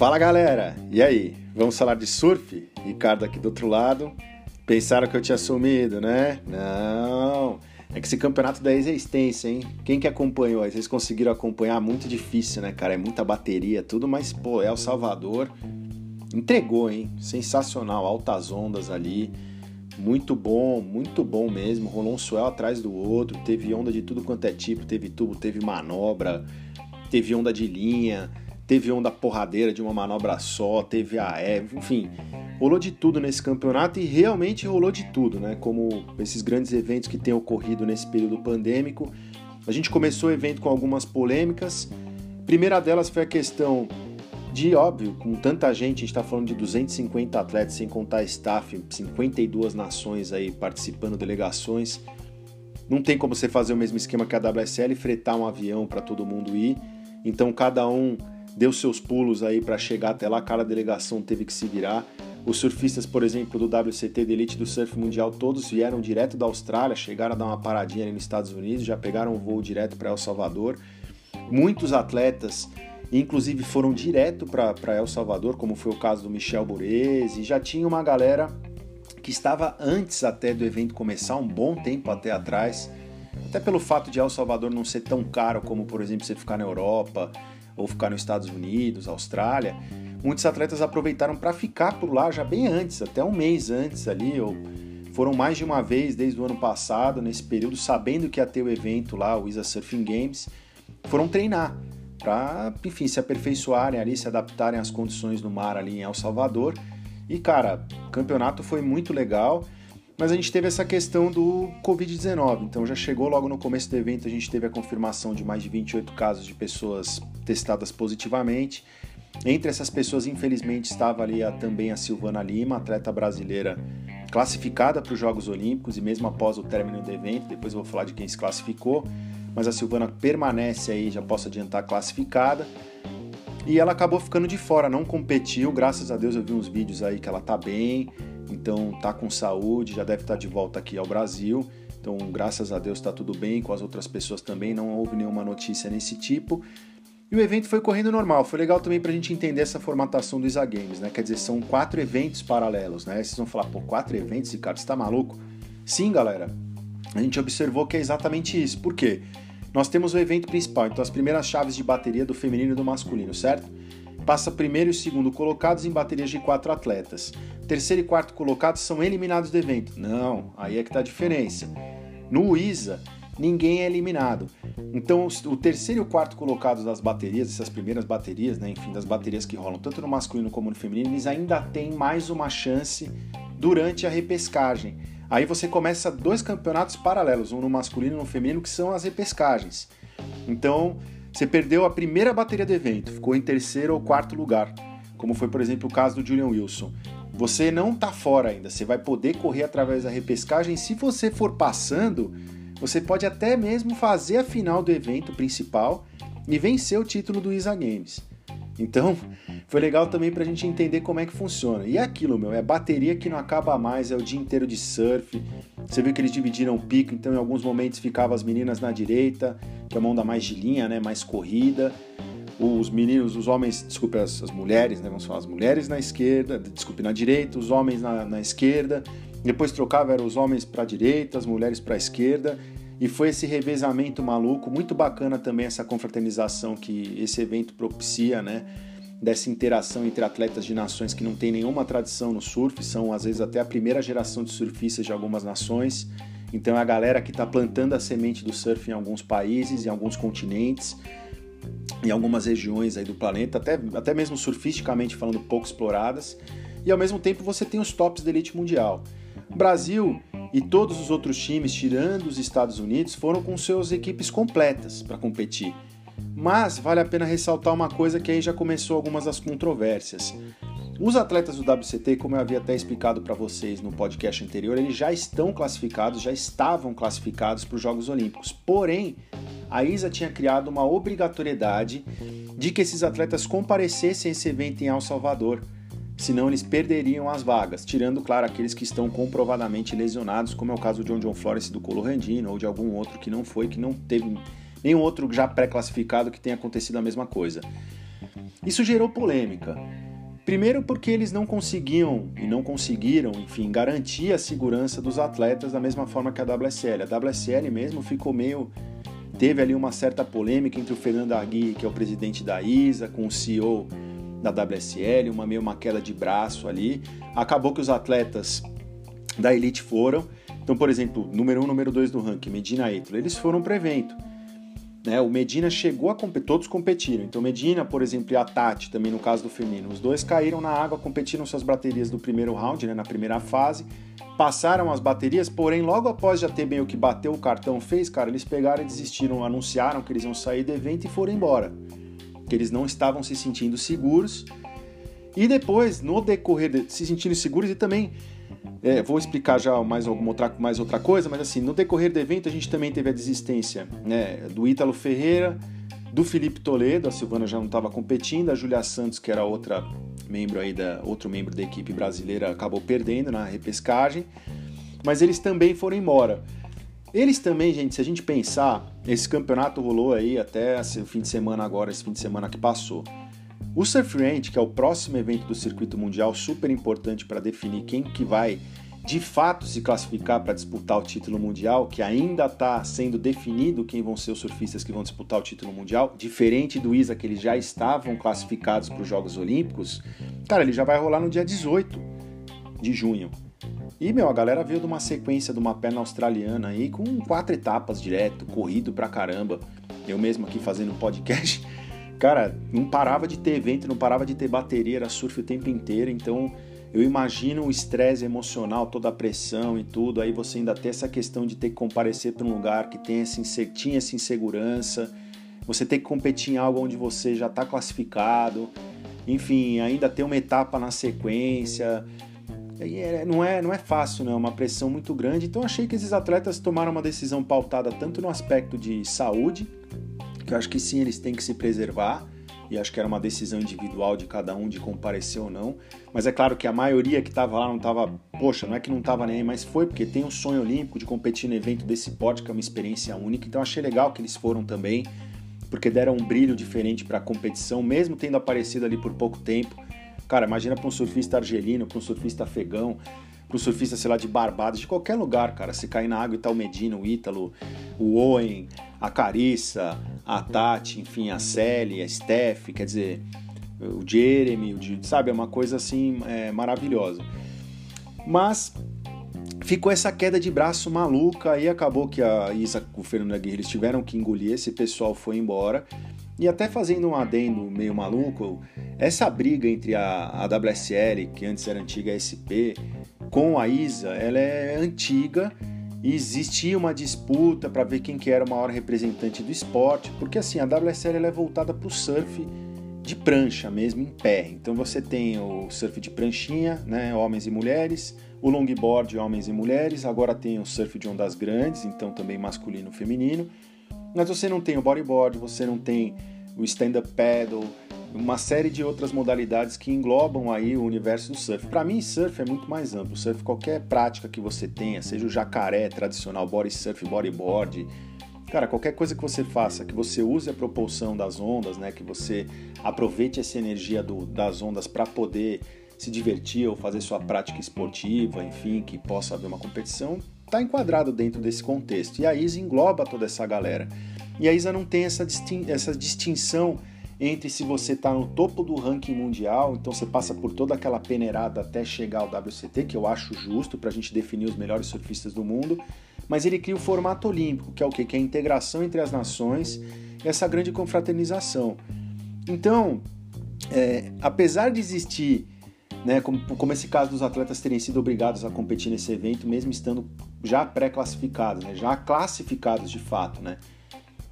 Fala galera, e aí? Vamos falar de surf? Ricardo aqui do outro lado. Pensaram que eu tinha sumido, né? Não. É que esse campeonato da é extenso, hein? Quem que acompanhou aí? Vocês conseguiram acompanhar? Muito difícil, né, cara? É muita bateria, tudo, mas, pô, é o Salvador. Entregou, hein? Sensacional, altas ondas ali. Muito bom, muito bom mesmo. Rolou um swell atrás do outro, teve onda de tudo quanto é tipo, teve tubo, teve manobra, teve onda de linha, teve onda porradeira de uma manobra só, teve a Eve, enfim, rolou de tudo nesse campeonato e realmente rolou de tudo, né? Como esses grandes eventos que têm ocorrido nesse período pandêmico. A gente começou o evento com algumas polêmicas. A primeira delas foi a questão de, óbvio, com tanta gente, a gente está falando de 250 atletas, sem contar staff, 52 nações aí participando, delegações. Não tem como você fazer o mesmo esquema que a WSL, fretar um avião para todo mundo ir. Então cada um deu seus pulos aí para chegar até lá, cada delegação teve que se virar. Os surfistas, por exemplo, do WCT de Elite do Surf Mundial, todos vieram direto da Austrália, chegaram a dar uma paradinha ali nos Estados Unidos, já pegaram um voo direto para El Salvador. Muitos atletas, inclusive, foram direto para El Salvador, como foi o caso do Michel Borese, já tinha uma galera que estava antes até do evento começar, um bom tempo até atrás, até pelo fato de El Salvador não ser tão caro como, por exemplo, você ficar na Europa, ou ficar nos Estados Unidos, Austrália, muitos atletas aproveitaram para ficar por lá já bem antes, até um mês antes ali, ou foram mais de uma vez desde o ano passado, nesse período, sabendo que ia ter o evento lá, o ISA Surfing Games, foram treinar para, enfim, se aperfeiçoarem ali, se adaptarem às condições no mar ali em El Salvador. E cara, o campeonato foi muito legal. Mas a gente teve essa questão do Covid-19, então já chegou logo no começo do evento, a gente teve a confirmação de mais de 28 casos de pessoas testadas positivamente. Entre essas pessoas, infelizmente, estava ali a, também a Silvana Lima, atleta brasileira classificada para os Jogos Olímpicos e mesmo após o término do evento, depois eu vou falar de quem se classificou, mas a Silvana permanece aí, já posso adiantar, classificada. E ela acabou ficando de fora, não competiu, graças a Deus eu vi uns vídeos aí que ela tá bem, então tá com saúde, já deve estar tá de volta aqui ao Brasil. Então, graças a Deus está tudo bem, com as outras pessoas também, não houve nenhuma notícia nesse tipo. E o evento foi correndo normal. Foi legal também para a gente entender essa formatação do ISA Games, né? Quer dizer, são quatro eventos paralelos, né? Vocês vão falar, pô, quatro eventos, Ricardo, você tá maluco? Sim, galera. A gente observou que é exatamente isso. Por quê? Nós temos o evento principal, então as primeiras chaves de bateria do feminino e do masculino, certo? Passa primeiro e segundo colocados em baterias de quatro atletas. Terceiro e quarto colocados são eliminados do evento. Não, aí é que tá a diferença. No ISA, ninguém é eliminado. Então, o terceiro e o quarto colocados das baterias, essas primeiras baterias, né, enfim, das baterias que rolam tanto no masculino como no feminino, eles ainda têm mais uma chance durante a repescagem. Aí você começa dois campeonatos paralelos, um no masculino e um no feminino, que são as repescagens. Então, você perdeu a primeira bateria do evento, ficou em terceiro ou quarto lugar, como foi, por exemplo, o caso do Julian Wilson. Você não está fora ainda, você vai poder correr através da repescagem. Se você for passando, você pode até mesmo fazer a final do evento principal e vencer o título do ISA Games. Então, foi legal também para a gente entender como é que funciona. E é aquilo, meu, é bateria que não acaba mais, é o dia inteiro de surf. Você viu que eles dividiram o pico, então em alguns momentos ficavam as meninas na direita, que é uma onda mais de linha, né, mais corrida. Os meninos, os homens, desculpe, as, as mulheres, né, vamos falar, as mulheres na esquerda, desculpe, na direita, os homens na, na esquerda. Depois trocava, eram os homens para a direita, as mulheres para a esquerda. E foi esse revezamento maluco, muito bacana também essa confraternização que esse evento propicia, né? Dessa interação entre atletas de nações que não tem nenhuma tradição no surf, são às vezes até a primeira geração de surfistas de algumas nações. Então é a galera que está plantando a semente do surf em alguns países, em alguns continentes, em algumas regiões aí do planeta, até, até mesmo surfisticamente falando pouco exploradas. E ao mesmo tempo você tem os tops da elite mundial. Brasil e todos os outros times, tirando os Estados Unidos, foram com suas equipes completas para competir. Mas vale a pena ressaltar uma coisa que aí já começou algumas das controvérsias. Os atletas do WCT, como eu havia até explicado para vocês no podcast anterior, eles já estão classificados, já estavam classificados para os Jogos Olímpicos. Porém, a ISA tinha criado uma obrigatoriedade de que esses atletas comparecessem a esse evento em El Salvador senão eles perderiam as vagas, tirando, claro, aqueles que estão comprovadamente lesionados, como é o caso de John John Flores do Colo Randino ou de algum outro que não foi, que não teve nenhum outro já pré-classificado que tenha acontecido a mesma coisa. Isso gerou polêmica. Primeiro porque eles não conseguiam e não conseguiram, enfim, garantir a segurança dos atletas da mesma forma que a WSL. A WSL mesmo ficou meio teve ali uma certa polêmica entre o Fernando Agui, que é o presidente da ISA, com o CEO da WSL, uma meio uma queda de braço ali. Acabou que os atletas da elite foram. Então, por exemplo, número 1, um, número 2 do ranking, Medina e eles foram para evento. Né, o Medina chegou a competir, todos competiram. Então, Medina, por exemplo, e a Tati, também no caso do feminino, os dois caíram na água, competiram suas baterias do primeiro round, né, na primeira fase, passaram as baterias, porém, logo após já ter meio que bateu o cartão, fez, cara, eles pegaram e desistiram, anunciaram que eles iam sair do evento e foram embora. Que eles não estavam se sentindo seguros. E depois, no decorrer de se sentindo seguros e também é, vou explicar já mais alguma outra, mais outra coisa, mas assim, no decorrer do evento a gente também teve a desistência né, do Ítalo Ferreira, do Felipe Toledo, a Silvana já não estava competindo, a Julia Santos, que era outra membro aí da outro membro da equipe brasileira, acabou perdendo na repescagem, mas eles também foram embora. Eles também, gente, se a gente pensar, esse campeonato rolou aí até o fim de semana agora, esse fim de semana que passou. O Surf Range, que é o próximo evento do circuito mundial, super importante para definir quem que vai de fato se classificar para disputar o título mundial, que ainda está sendo definido quem vão ser os surfistas que vão disputar o título mundial, diferente do ISA que eles já estavam classificados para os Jogos Olímpicos, cara, ele já vai rolar no dia 18 de junho. E, meu, a galera veio de uma sequência de uma perna australiana aí com quatro etapas direto, corrido pra caramba. Eu mesmo aqui fazendo podcast. Cara, não parava de ter evento, não parava de ter bateria, era surf o tempo inteiro, então eu imagino o estresse emocional, toda a pressão e tudo, aí você ainda tem essa questão de ter que comparecer para um lugar que tem essa, tinha essa insegurança, você tem que competir em algo onde você já está classificado, enfim, ainda tem uma etapa na sequência, não é, não é fácil, né? é uma pressão muito grande, então achei que esses atletas tomaram uma decisão pautada tanto no aspecto de saúde, que eu acho que sim, eles têm que se preservar, e acho que era uma decisão individual de cada um de comparecer ou não. Mas é claro que a maioria que estava lá não estava, poxa, não é que não estava nem, mas foi porque tem um sonho olímpico de competir no evento desse porte, que é uma experiência única. Então achei legal que eles foram também, porque deram um brilho diferente para a competição, mesmo tendo aparecido ali por pouco tempo. Cara, imagina para um surfista argelino, para um surfista afegão, para um surfista, sei lá, de Barbados, de qualquer lugar, cara. Se cair na água e tá o Medina, o Ítalo, o Owen, a Carissa, a Tati, enfim, a Sally, a Steph, quer dizer, o Jeremy, o, sabe, é uma coisa assim é, maravilhosa. Mas ficou essa queda de braço maluca e acabou que a Isa o Fernando Aguirre eles tiveram que engolir, esse pessoal foi embora. E até fazendo um adendo meio maluco, essa briga entre a, a WSL, que antes era antiga SP, com a ISA, ela é antiga e existia uma disputa para ver quem que era o maior representante do esporte, porque assim, a WSL é voltada para o surf de prancha mesmo, em pé. Então você tem o surf de pranchinha, né, homens e mulheres, o longboard, homens e mulheres, agora tem o surf de ondas grandes, então também masculino e feminino, mas você não tem o bodyboard, você não tem o stand-up paddle, uma série de outras modalidades que englobam aí o universo do surf. Para mim, surf é muito mais amplo. Surf, qualquer prática que você tenha, seja o jacaré tradicional, body surf, bodyboard, cara, qualquer coisa que você faça, que você use a propulsão das ondas, né, que você aproveite essa energia do, das ondas para poder se divertir ou fazer sua prática esportiva, enfim, que possa haver uma competição, está enquadrado dentro desse contexto. E a ISA engloba toda essa galera. E a ISA não tem essa, distin essa distinção entre se você está no topo do ranking mundial, então você passa por toda aquela peneirada até chegar ao WCT, que eu acho justo para a gente definir os melhores surfistas do mundo, mas ele cria o formato olímpico, que é o quê? Que é a integração entre as nações e essa grande confraternização. Então, é, apesar de existir, né, como, como esse caso dos atletas terem sido obrigados a competir nesse evento, mesmo estando já pré-classificados, né, já classificados de fato, né?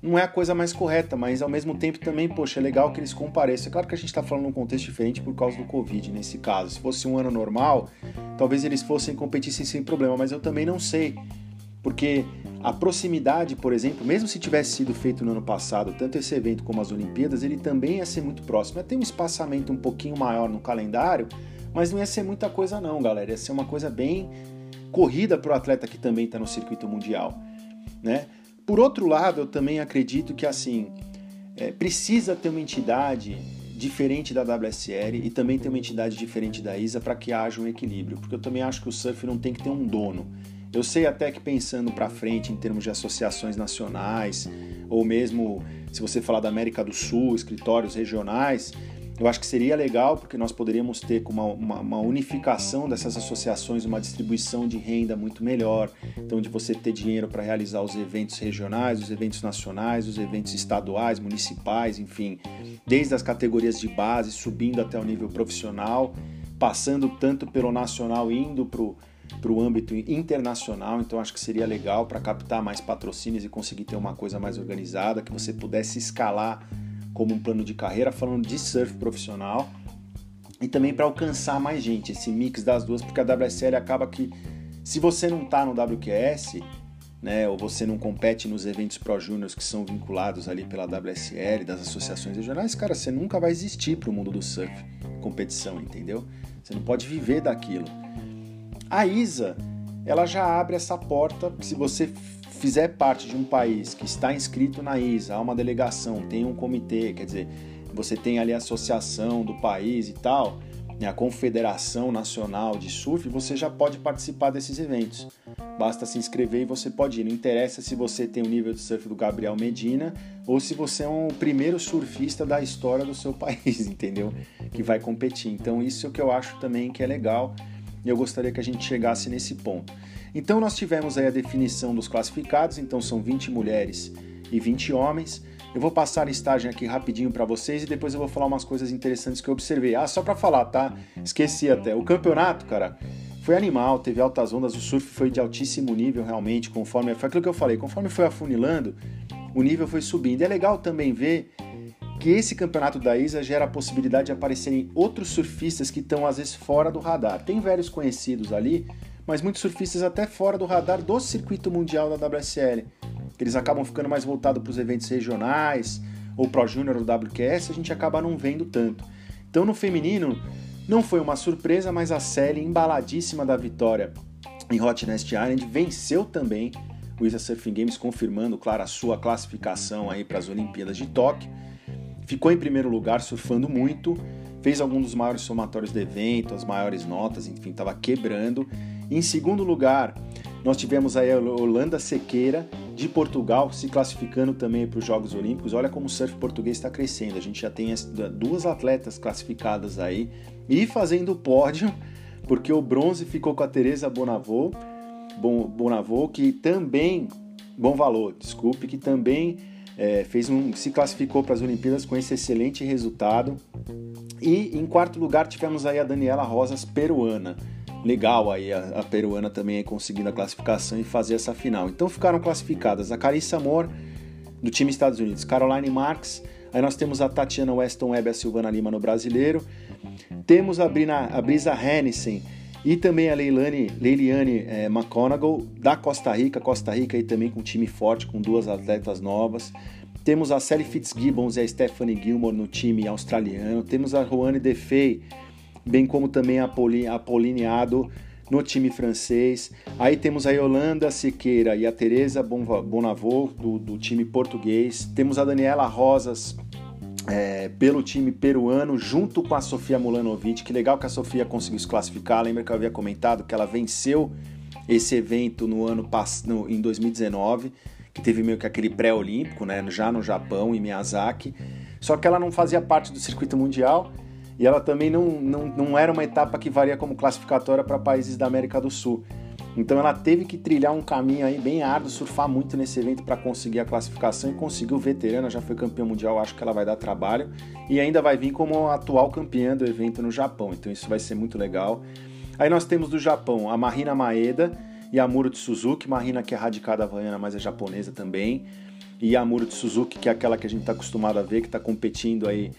não é a coisa mais correta, mas ao mesmo tempo também, poxa, é legal que eles compareçam. É claro que a gente está falando num contexto diferente por causa do Covid nesse caso. Se fosse um ano normal, talvez eles fossem competissem sem problema, mas eu também não sei. Porque a proximidade, por exemplo, mesmo se tivesse sido feito no ano passado, tanto esse evento como as Olimpíadas, ele também ia ser muito próximo. Ia ter um espaçamento um pouquinho maior no calendário, mas não ia ser muita coisa não, galera. Ia ser uma coisa bem corrida para o atleta que também está no circuito mundial, né? Por outro lado, eu também acredito que assim é, precisa ter uma entidade diferente da WSL e também tem uma entidade diferente da ISA para que haja um equilíbrio, porque eu também acho que o surf não tem que ter um dono. Eu sei até que pensando para frente em termos de associações nacionais, ou mesmo se você falar da América do Sul, escritórios regionais, eu acho que seria legal porque nós poderíamos ter uma, uma, uma, unificação dessas associações, uma distribuição de renda muito melhor. Então, de você ter dinheiro para realizar os eventos regionais, os eventos nacionais, os eventos estaduais, municipais, enfim, desde as categorias de base, subindo até o nível profissional, passando tanto pelo nacional, indo para o âmbito internacional, então acho que seria legal para captar mais patrocínios e conseguir ter uma coisa mais organizada, que você pudesse escalar como um plano de carreira, falando de surf profissional, e também para alcançar mais gente, esse mix das duas, porque a WSL acaba que, se você não está no WQS, né, ou você não compete nos eventos Pro Juniors que são vinculados ali pela WSL, das associações regionais, cara, você nunca vai existir para o mundo do surf, competição, entendeu? Você não pode viver daquilo. A ISA, ela já abre essa porta, se você fizer parte de um país que está inscrito na ISA, há uma delegação, tem um comitê, quer dizer, você tem ali a associação do país e tal, né, a Confederação Nacional de Surf, você já pode participar desses eventos. Basta se inscrever e você pode ir. Não interessa se você tem o nível de surf do Gabriel Medina ou se você é um primeiro surfista da história do seu país, entendeu? Que vai competir. Então, isso é o que eu acho também que é legal e eu gostaria que a gente chegasse nesse ponto. Então nós tivemos aí a definição dos classificados, então são 20 mulheres e 20 homens. Eu vou passar a listagem aqui rapidinho para vocês e depois eu vou falar umas coisas interessantes que eu observei. Ah, só para falar, tá? Esqueci até. O campeonato, cara, foi animal, teve altas ondas, o surf foi de altíssimo nível realmente, conforme foi aquilo que eu falei, conforme foi afunilando, o nível foi subindo. É legal também ver que esse campeonato da ISA gera a possibilidade de aparecerem outros surfistas que estão às vezes fora do radar. Tem velhos conhecidos ali, mas muitos surfistas até fora do radar do circuito mundial da WSL. Eles acabam ficando mais voltados para os eventos regionais ou Pro Junior ou WQS, a gente acaba não vendo tanto. Então no feminino não foi uma surpresa, mas a Sally, embaladíssima da vitória em Hot Nest Island, venceu também o ISA Surfing Games, confirmando, claro, a sua classificação aí para as Olimpíadas de Tóquio ficou em primeiro lugar surfando muito, fez alguns dos maiores somatórios do evento, as maiores notas, enfim, estava quebrando. Em segundo lugar, nós tivemos aí a Holanda Sequeira de Portugal se classificando também para os Jogos Olímpicos. Olha como o surf português está crescendo. A gente já tem duas atletas classificadas aí e fazendo pódio, porque o bronze ficou com a Teresa Bonavô, Bonavô que também bom valor, desculpe, que também é, fez um, se classificou para as Olimpíadas com esse excelente resultado. E em quarto lugar tivemos aí a Daniela Rosas, peruana. Legal aí a, a peruana também conseguindo a classificação e fazer essa final. Então ficaram classificadas a Carissa Amor, do time Estados Unidos, Caroline Marks, aí nós temos a Tatiana Weston Webb e a Silvana Lima no brasileiro, temos a, Brina, a Brisa Hennessy e também a Leilani, Leiliane é, McConaughey, da Costa Rica, Costa Rica aí também com um time forte, com duas atletas novas. Temos a Sally Fitzgibbons e a Stephanie Gilmore no time australiano. Temos a Juane Defey, bem como também a Pauline, a Pauline Ado no time francês. Aí temos a Yolanda Siqueira e a Teresa Bonavô do, do time português. Temos a Daniela Rosas é, pelo time peruano, junto com a Sofia Mulanovic. Que legal que a Sofia conseguiu se classificar. Lembra que eu havia comentado que ela venceu esse evento no ano no, em 2019, que teve meio que aquele pré-olímpico, né, já no Japão, em Miyazaki. Só que ela não fazia parte do circuito mundial e ela também não, não, não era uma etapa que varia como classificatória para países da América do Sul. Então ela teve que trilhar um caminho aí bem árduo, surfar muito nesse evento para conseguir a classificação e conseguiu veterana, já foi campeã mundial, acho que ela vai dar trabalho e ainda vai vir como atual campeã do evento no Japão. Então isso vai ser muito legal. Aí nós temos do Japão a Marina Maeda e a Muro de Suzuki, Marina que é radicada havaiana, mas é japonesa também e Amuro de Suzuki, que é aquela que a gente está acostumado a ver, que está competindo aí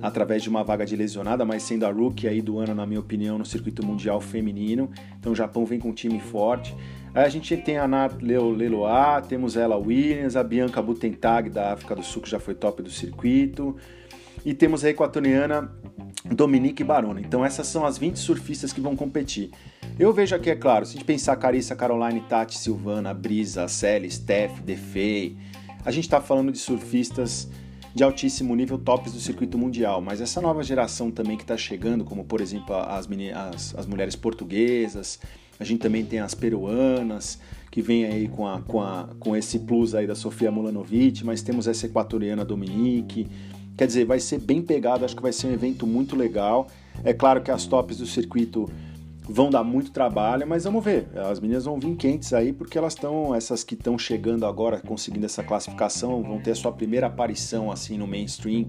através de uma vaga de lesionada, mas sendo a rookie aí do ano, na minha opinião, no circuito mundial feminino. Então o Japão vem com um time forte. Aí a gente tem a Nat Leloa, temos ela Williams, a Bianca Butentag da África do Sul, que já foi top do circuito. E temos a equatoriana Dominique Barona. Então essas são as 20 surfistas que vão competir. Eu vejo aqui, é claro, se a gente pensar Carissa, Caroline, Tati, Silvana, Brisa, Sally, Steph, Defei, a gente está falando de surfistas de altíssimo nível tops do circuito mundial, mas essa nova geração também que está chegando, como por exemplo as, as, as, mulheres portuguesas, a gente também tem as peruanas, que vem aí com, a, com, a, com esse plus aí da Sofia Mulanovic, mas temos essa equatoriana Dominique, quer dizer, vai ser bem pegado, acho que vai ser um evento muito legal, é claro que as tops do circuito vão dar muito trabalho, mas vamos ver. As meninas vão vir quentes aí porque elas estão, essas que estão chegando agora, conseguindo essa classificação, vão ter a sua primeira aparição assim no mainstream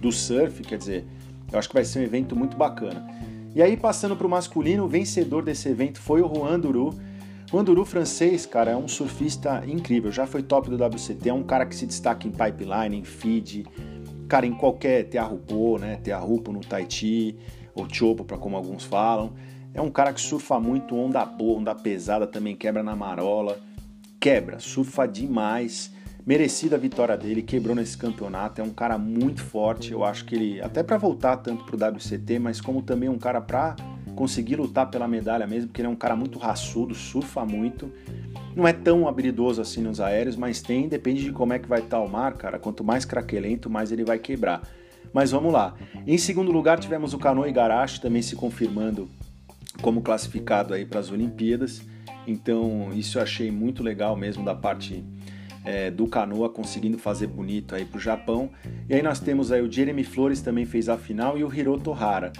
do surf, quer dizer, eu acho que vai ser um evento muito bacana. E aí passando para o masculino, o vencedor desse evento foi o Juan Duru. Juan Duru francês, cara, é um surfista incrível, já foi top do WCT, é um cara que se destaca em pipeline, em feed, cara, em qualquer Teahupo, né, Teahupo no Tahiti, ou Chopo, para como alguns falam. É um cara que surfa muito, onda boa, onda pesada, também quebra na marola. Quebra, surfa demais. Merecida a vitória dele, quebrou nesse campeonato. É um cara muito forte. Eu acho que ele, até para voltar tanto pro WCT, mas como também um cara para conseguir lutar pela medalha mesmo, porque ele é um cara muito raçudo, surfa muito. Não é tão habilidoso assim nos aéreos, mas tem, depende de como é que vai estar o mar, cara. Quanto mais craquelento, mais ele vai quebrar. Mas vamos lá. Em segundo lugar, tivemos o Canoa Igarashi também se confirmando como classificado aí para as Olimpíadas. Então isso eu achei muito legal mesmo da parte é, do canoa conseguindo fazer bonito aí para o Japão. E aí nós temos aí o Jeremy Flores também fez a final e o Hiroto Hara.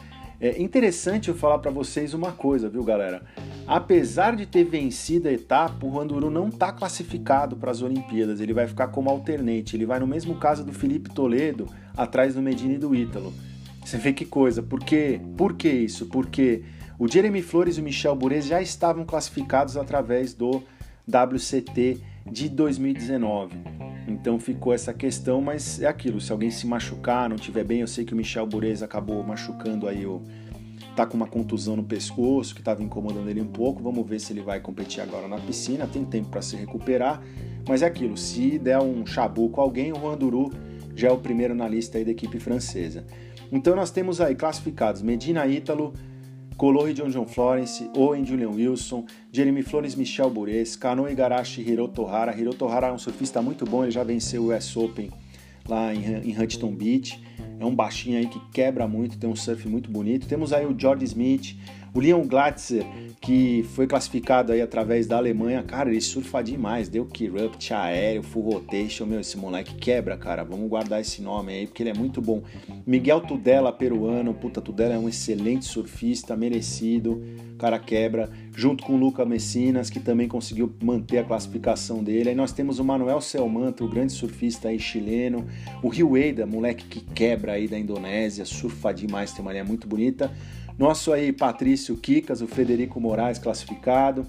É interessante eu falar para vocês uma coisa, viu galera? Apesar de ter vencido a etapa, o Randuru não está classificado para as Olimpíadas, ele vai ficar como alternate, ele vai no mesmo caso do Felipe Toledo, atrás do Medina e do Ítalo. Você vê que coisa, por quê? Por que isso? Porque o Jeremy Flores e o Michel Bourez já estavam classificados através do WCT de 2019. Então ficou essa questão, mas é aquilo, se alguém se machucar, não tiver bem, eu sei que o Michel Bourez acabou machucando aí o tá com uma contusão no pescoço que estava incomodando ele um pouco. Vamos ver se ele vai competir agora na piscina, tem tempo para se recuperar. Mas é aquilo, se der um chabu com alguém, o Juan Duru já é o primeiro na lista aí da equipe francesa. Então nós temos aí classificados Medina Ítalo, Color John John Florence, Owen Julian Wilson, Jeremy Flores Michel Bures, Kano Igarashi Hiroto Hara. Hiroto Hara é um surfista muito bom, ele já venceu o US Open lá em, em Huntington Beach. É um baixinho aí que quebra muito, tem um surf muito bonito. Temos aí o George Smith, o Leon Glatzer, que foi classificado aí através da Alemanha, cara, ele surfa demais, deu Kirupt, aéreo, full rotation, meu, esse moleque quebra, cara, vamos guardar esse nome aí, porque ele é muito bom. Miguel Tudela, peruano, puta, Tudela é um excelente surfista, merecido, cara quebra, junto com o Luca Messinas, que também conseguiu manter a classificação dele. Aí nós temos o Manuel Selmanto, o grande surfista aí chileno, o Rio Eida, moleque que quebra aí da Indonésia, surfa demais, tem uma linha muito bonita. Nosso aí Patrício Kikas, o Frederico Moraes classificado.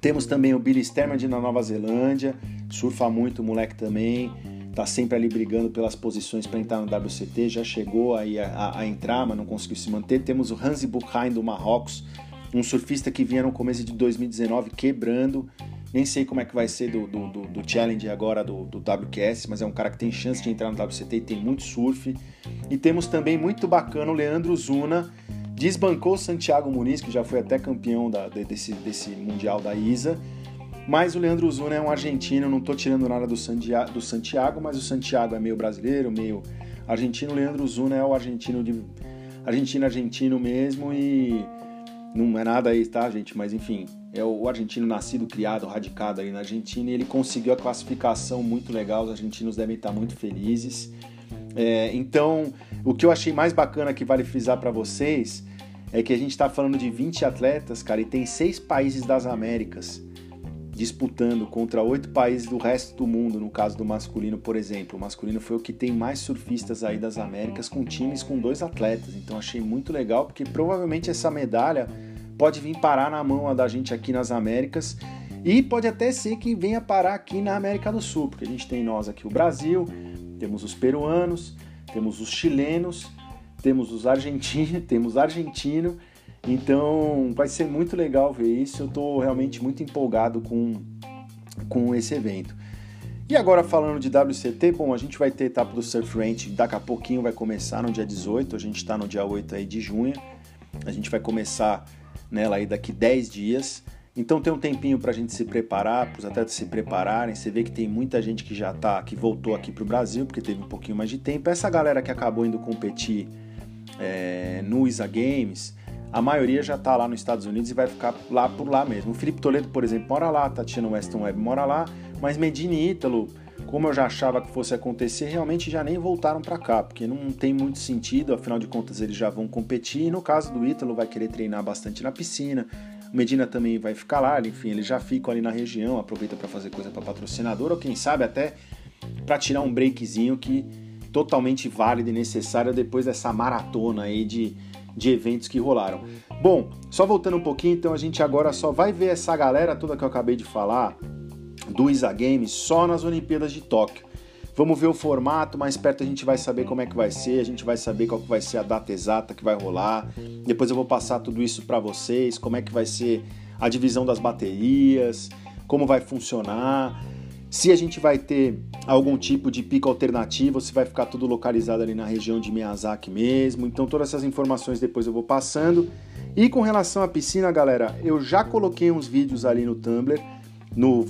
Temos também o Billy Sterman na Nova Zelândia, surfa muito o moleque também, tá sempre ali brigando pelas posições para entrar no WCT, já chegou aí a, a, a, entrar, mas não conseguiu se manter. Temos o Hansi Buchheim do Marrocos, um surfista que vinha no começo de 2019 quebrando, nem sei como é que vai ser do, do, do, do challenge agora do, do WQS, mas é um cara que tem chance de entrar no WCT e tem muito surf. E temos também muito bacana o Leandro Zuna, Desbancou Santiago Muniz, que já foi até campeão da, desse, desse Mundial da ISA. Mas o Leandro Zuna é um argentino, não estou tirando nada do Santiago, do Santiago, mas o Santiago é meio brasileiro, meio argentino. O Leandro Zuna é o argentino de argentino argentino mesmo e não é nada aí, tá, gente? Mas enfim, é o argentino nascido, criado, radicado aí na Argentina e ele conseguiu a classificação muito legal. Os argentinos devem estar muito felizes. É, então, o que eu achei mais bacana que vale frisar para vocês é que a gente está falando de 20 atletas, cara, e tem seis países das Américas disputando contra oito países do resto do mundo, no caso do masculino, por exemplo. O masculino foi o que tem mais surfistas aí das Américas com times com dois atletas. Então achei muito legal, porque provavelmente essa medalha pode vir parar na mão da gente aqui nas Américas e pode até ser que venha parar aqui na América do Sul, porque a gente tem nós aqui o Brasil, temos os peruanos, temos os chilenos, temos os argentinos, temos argentino. Então vai ser muito legal ver isso. Eu estou realmente muito empolgado com, com esse evento. E agora falando de WCT, bom, a gente vai ter etapa do Surf Ranch, daqui a pouquinho vai começar no dia 18, a gente está no dia 8 aí de junho. A gente vai começar nela aí daqui 10 dias. Então tem um tempinho para a gente se preparar, para os atletas se prepararem. Você vê que tem muita gente que já tá, que voltou aqui para o Brasil, porque teve um pouquinho mais de tempo. Essa galera que acabou indo competir é, no ISA Games, a maioria já está lá nos Estados Unidos e vai ficar lá por lá mesmo. O Felipe Toledo, por exemplo, mora lá, Tatiana Weston Webb mora lá, mas Medina e Ítalo, como eu já achava que fosse acontecer, realmente já nem voltaram para cá, porque não tem muito sentido, afinal de contas eles já vão competir. E no caso do Ítalo, vai querer treinar bastante na piscina. O Medina também vai ficar lá, enfim, eles já ficam ali na região, aproveita para fazer coisa para patrocinador, ou quem sabe até para tirar um breakzinho que totalmente válido e necessário depois dessa maratona aí de de eventos que rolaram. Bom, só voltando um pouquinho, então a gente agora só vai ver essa galera toda que eu acabei de falar do ISA Games só nas Olimpíadas de Tóquio. Vamos ver o formato, mais perto a gente vai saber como é que vai ser, a gente vai saber qual que vai ser a data exata que vai rolar. Depois eu vou passar tudo isso para vocês, como é que vai ser a divisão das baterias, como vai funcionar se a gente vai ter algum tipo de pico alternativo, se vai ficar tudo localizado ali na região de Miyazaki mesmo. Então todas essas informações depois eu vou passando. E com relação à piscina, galera, eu já coloquei uns vídeos ali no Tumblr. No,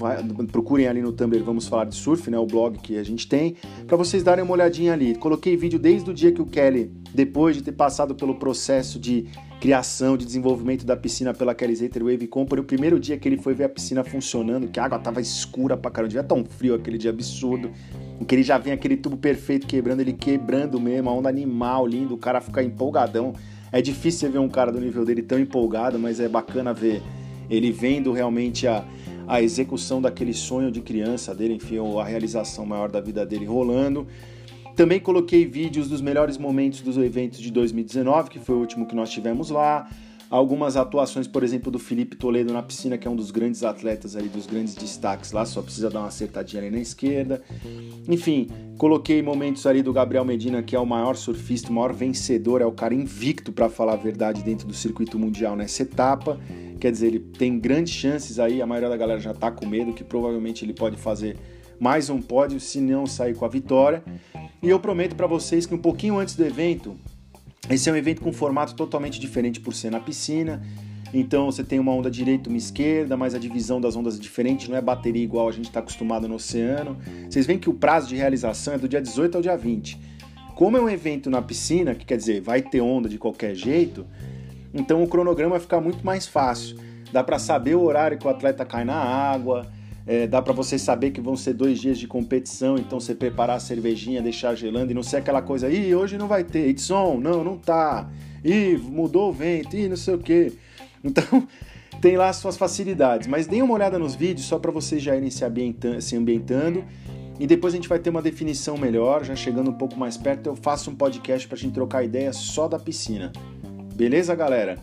procurem ali no Tumblr, vamos falar de surf, né, o blog que a gente tem, para vocês darem uma olhadinha ali. Coloquei vídeo desde o dia que o Kelly, depois de ter passado pelo processo de criação, de desenvolvimento da piscina pela Kelly Slater Wave Company. O primeiro dia que ele foi ver a piscina funcionando, que a água tava escura pra caramba, devia tão frio aquele dia absurdo, em que ele já vem aquele tubo perfeito quebrando, ele quebrando mesmo, a onda animal, lindo, o cara fica empolgadão. É difícil ver um cara do nível dele tão empolgado, mas é bacana ver ele vendo realmente a, a execução daquele sonho de criança dele, enfim, a realização maior da vida dele rolando. Também coloquei vídeos dos melhores momentos dos eventos de 2019, que foi o último que nós tivemos lá. Algumas atuações, por exemplo, do Felipe Toledo na piscina, que é um dos grandes atletas ali, dos grandes destaques lá, só precisa dar uma acertadinha ali na esquerda. Enfim, coloquei momentos ali do Gabriel Medina, que é o maior surfista, o maior vencedor, é o cara invicto, para falar a verdade, dentro do circuito mundial nessa etapa. Quer dizer, ele tem grandes chances aí, a maioria da galera já tá com medo, que provavelmente ele pode fazer mais um pódio, se não sair com a vitória. E eu prometo para vocês que um pouquinho antes do evento, esse é um evento com formato totalmente diferente por ser na piscina. Então você tem uma onda direita, uma esquerda, mas a divisão das ondas é diferente, não é bateria igual a gente está acostumado no oceano. Vocês veem que o prazo de realização é do dia 18 ao dia 20. Como é um evento na piscina, que quer dizer, vai ter onda de qualquer jeito, então o cronograma vai ficar muito mais fácil. Dá para saber o horário que o atleta cai na água, é, dá para você saber que vão ser dois dias de competição, então você preparar a cervejinha, deixar gelando e não ser aquela coisa, ih, hoje não vai ter, it's on, não, não tá, ih, mudou o vento, ih, não sei o que. Então, tem lá as suas facilidades, mas deem uma olhada nos vídeos só para vocês já irem se ambientando, se ambientando e depois a gente vai ter uma definição melhor, já chegando um pouco mais perto, eu faço um podcast para a gente trocar ideia só da piscina. Beleza, galera?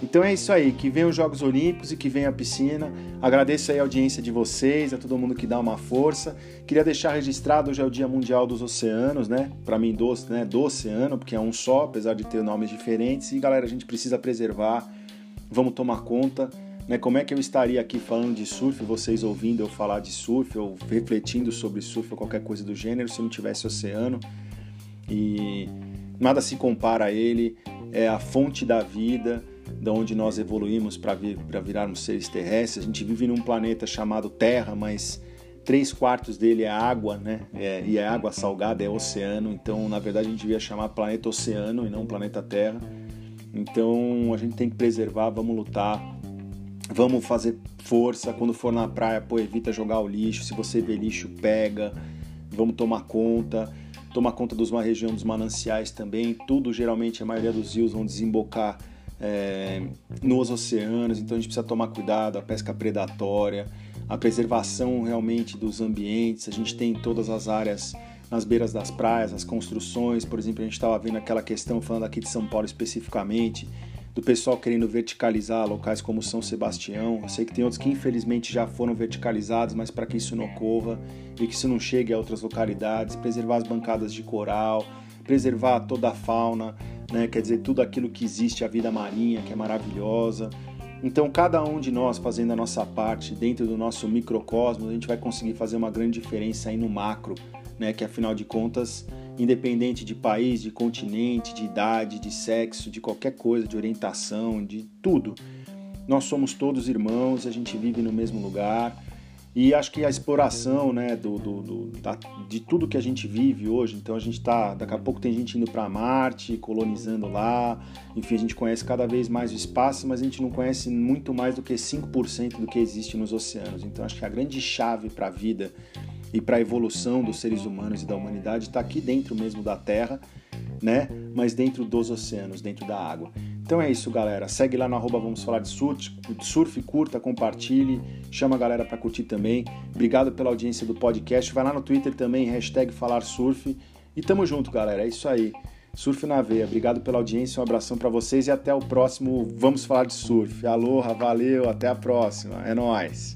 Então é isso aí, que venham os Jogos Olímpicos e que venha a piscina. Agradeço aí a audiência de vocês, a todo mundo que dá uma força. Queria deixar registrado, hoje é o Dia Mundial dos Oceanos, né? Para mim, do, né? do oceano, porque é um só, apesar de ter nomes diferentes. E galera, a gente precisa preservar, vamos tomar conta. Né? Como é que eu estaria aqui falando de surf, vocês ouvindo eu falar de surf, ou refletindo sobre surf ou qualquer coisa do gênero, se não tivesse oceano? E nada se compara a ele, é a fonte da vida da onde nós evoluímos para vir, virarmos seres terrestres. A gente vive num planeta chamado Terra, mas três quartos dele é água, né? É, e é água salgada, é oceano. Então, na verdade, a gente devia chamar planeta Oceano e não planeta Terra. Então, a gente tem que preservar, vamos lutar, vamos fazer força. Quando for na praia, pô, evita jogar o lixo. Se você vê lixo, pega. Vamos tomar conta. Tomar conta dos uma região dos mananciais também. Tudo, geralmente, a maioria dos rios vão desembocar é, nos oceanos, então a gente precisa tomar cuidado, a pesca predatória, a preservação realmente dos ambientes, a gente tem todas as áreas nas beiras das praias, as construções, por exemplo, a gente estava vendo aquela questão, falando aqui de São Paulo especificamente, do pessoal querendo verticalizar locais como São Sebastião. Eu sei que tem outros que infelizmente já foram verticalizados, mas para que isso não ocorra e que isso não chegue a outras localidades, preservar as bancadas de coral, preservar toda a fauna, né? quer dizer, tudo aquilo que existe, a vida marinha, que é maravilhosa. Então, cada um de nós fazendo a nossa parte dentro do nosso microcosmos, a gente vai conseguir fazer uma grande diferença aí no macro, né? que afinal de contas, independente de país, de continente, de idade, de sexo, de qualquer coisa, de orientação, de tudo, nós somos todos irmãos, a gente vive no mesmo lugar. E acho que a exploração né, do, do, do da, de tudo que a gente vive hoje, então a gente está, daqui a pouco tem gente indo para Marte, colonizando lá, enfim, a gente conhece cada vez mais o espaço, mas a gente não conhece muito mais do que 5% do que existe nos oceanos. Então acho que a grande chave para a vida e para a evolução dos seres humanos e da humanidade está aqui dentro mesmo da Terra, né? Mas dentro dos oceanos, dentro da água. Então é isso, galera. Segue lá no arroba Vamos Falar de Surf, surf curta, compartilhe, chama a galera para curtir também. Obrigado pela audiência do podcast. Vai lá no Twitter também, hashtag Falar Surf. E tamo junto, galera. É isso aí. Surf na veia. Obrigado pela audiência, um abração para vocês e até o próximo Vamos Falar de Surf. Aloha, valeu, até a próxima. É nóis.